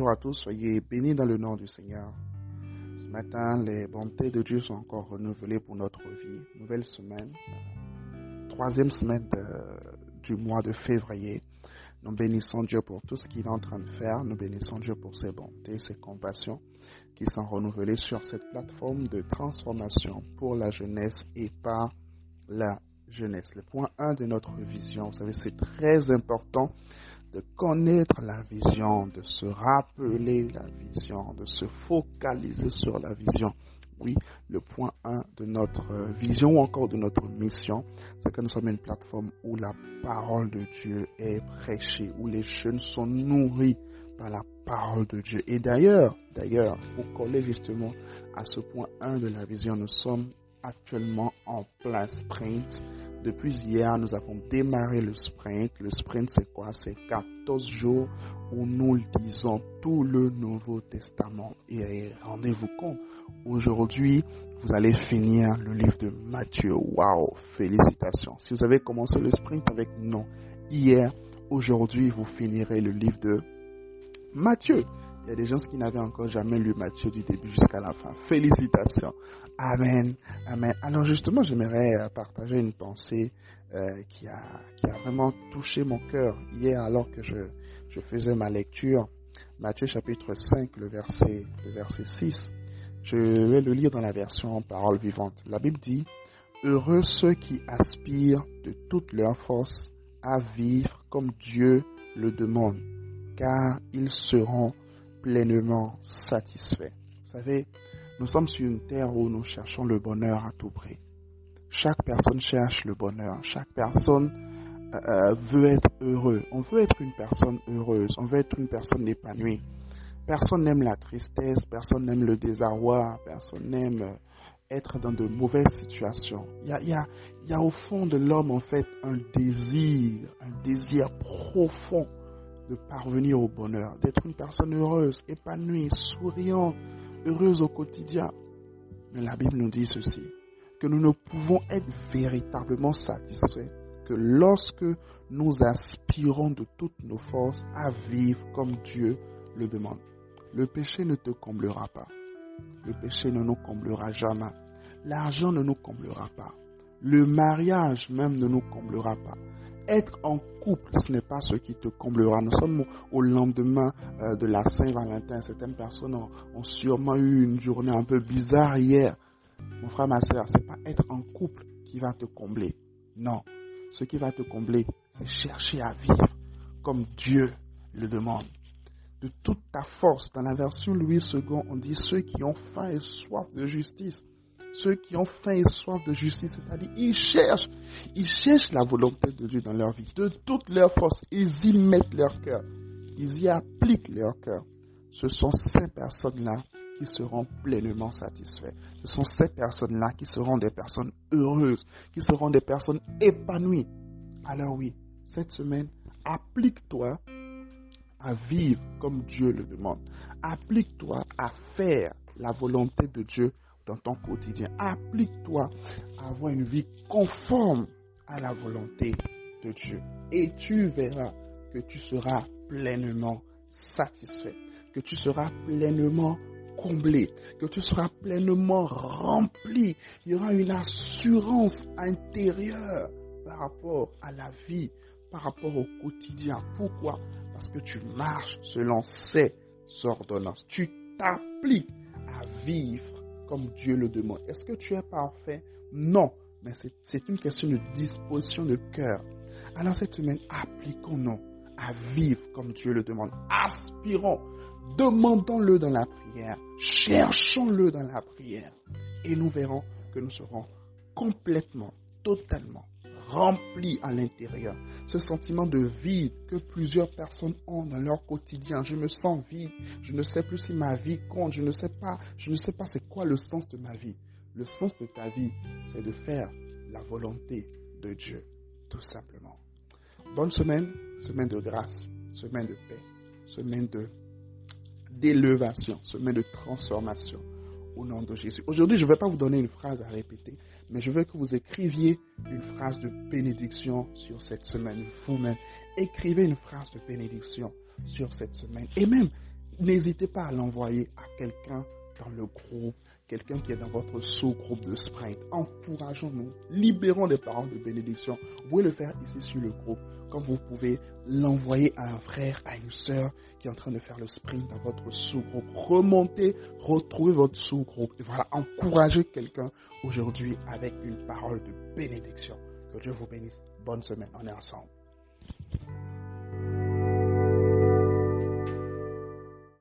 bonjour à tous, soyez bénis dans le nom du Seigneur. Ce matin, les bontés de Dieu sont encore renouvelées pour notre vie. Nouvelle semaine, troisième semaine du mois de février. Nous bénissons Dieu pour tout ce qu'il est en train de faire. Nous bénissons Dieu pour ses bontés, ses compassions qui sont renouvelées sur cette plateforme de transformation pour la jeunesse et par la jeunesse. Le point 1 de notre vision, vous savez, c'est très important de connaître la vision, de se rappeler la vision, de se focaliser sur la vision. Oui, le point 1 de notre vision ou encore de notre mission, c'est que nous sommes une plateforme où la parole de Dieu est prêchée, où les jeunes sont nourris par la parole de Dieu. Et d'ailleurs, d'ailleurs, pour coller justement à ce point 1 de la vision, nous sommes actuellement en plein sprint depuis hier, nous avons démarré le sprint. Le sprint, c'est quoi? C'est 14 jours où nous lisons tout le Nouveau Testament. Et rendez-vous compte, aujourd'hui, vous allez finir le livre de Matthieu. Waouh, félicitations. Si vous avez commencé le sprint avec non hier, aujourd'hui, vous finirez le livre de Matthieu. Il y a des gens qui n'avaient encore jamais lu Matthieu du début jusqu'à la fin. Félicitations. Amen. Amen. Alors justement, j'aimerais euh, partager une pensée euh, qui, a, qui a vraiment touché mon cœur hier alors que je, je faisais ma lecture. Matthieu chapitre 5, le verset, le verset 6. Je vais le lire dans la version parole vivante. La Bible dit, Heureux ceux qui aspirent de toute leur force à vivre comme Dieu le demande, car ils seront pleinement satisfaits. Vous savez, nous sommes sur une terre où nous cherchons le bonheur à tout prix. Chaque personne cherche le bonheur. Chaque personne euh, euh, veut être heureux. On veut être une personne heureuse. On veut être une personne épanouie. Personne n'aime la tristesse. Personne n'aime le désarroi. Personne n'aime euh, être dans de mauvaises situations. Il y a, il y a au fond de l'homme, en fait, un désir, un désir profond de parvenir au bonheur, d'être une personne heureuse, épanouie, souriante, heureuse au quotidien. Mais la Bible nous dit ceci, que nous ne pouvons être véritablement satisfaits que lorsque nous aspirons de toutes nos forces à vivre comme Dieu le demande. Le péché ne te comblera pas. Le péché ne nous comblera jamais. L'argent ne nous comblera pas. Le mariage même ne nous comblera pas être en couple, ce n'est pas ce qui te comblera. Nous sommes au lendemain euh, de la Saint-Valentin. Certaines personnes ont, sûrement eu une journée un peu bizarre hier. Mon frère, ma soeur, ce n'est pas être en couple qui va te combler. Non. Ce qui va te combler, c'est chercher à vivre comme Dieu le demande. De toute ta force. Dans la version Louis II, on dit ceux qui ont faim et soif de justice ceux qui ont faim et soif de justice, c'est-à-dire ils cherchent, ils cherchent la volonté de Dieu dans leur vie, de toute leur force, ils y mettent leur cœur, ils y appliquent leur cœur. Ce sont ces personnes-là qui seront pleinement satisfaits. Ce sont ces personnes-là qui seront des personnes heureuses, qui seront des personnes épanouies. Alors oui, cette semaine, applique-toi à vivre comme Dieu le demande. Applique-toi à faire la volonté de Dieu dans ton quotidien. Applique-toi à avoir une vie conforme à la volonté de Dieu. Et tu verras que tu seras pleinement satisfait, que tu seras pleinement comblé, que tu seras pleinement rempli. Il y aura une assurance intérieure par rapport à la vie, par rapport au quotidien. Pourquoi? Parce que tu marches selon ces ordonnances. Tu t'appliques à vivre comme Dieu le demande. Est-ce que tu es parfait? Non, mais c'est une question de disposition de cœur. Alors cette semaine, appliquons-nous à vivre comme Dieu le demande. Aspirons, demandons-le dans la prière, cherchons-le dans la prière. Et nous verrons que nous serons complètement, totalement rempli à l'intérieur. Ce sentiment de vide que plusieurs personnes ont dans leur quotidien. Je me sens vide. Je ne sais plus si ma vie compte. Je ne sais pas. Je ne sais pas c'est quoi le sens de ma vie. Le sens de ta vie, c'est de faire la volonté de Dieu, tout simplement. Bonne semaine, semaine de grâce, semaine de paix, semaine de d'élévation, semaine de transformation au nom de Jésus. Aujourd'hui, je ne vais pas vous donner une phrase à répéter, mais je veux que vous écriviez une phrase de bénédiction sur cette semaine. Vous-même, écrivez une phrase de bénédiction sur cette semaine. Et même, n'hésitez pas à l'envoyer à quelqu'un dans le groupe, quelqu'un qui est dans votre sous-groupe de sprint. Encourageons-nous, libérons les paroles de bénédiction. Vous pouvez le faire ici sur le groupe, comme vous pouvez l'envoyer à un frère, à une soeur qui est en train de faire le sprint dans votre sous-groupe. Remontez, retrouvez votre sous-groupe. Et voilà, encouragez quelqu'un aujourd'hui avec une parole de bénédiction. Que Dieu vous bénisse. Bonne semaine. On est ensemble.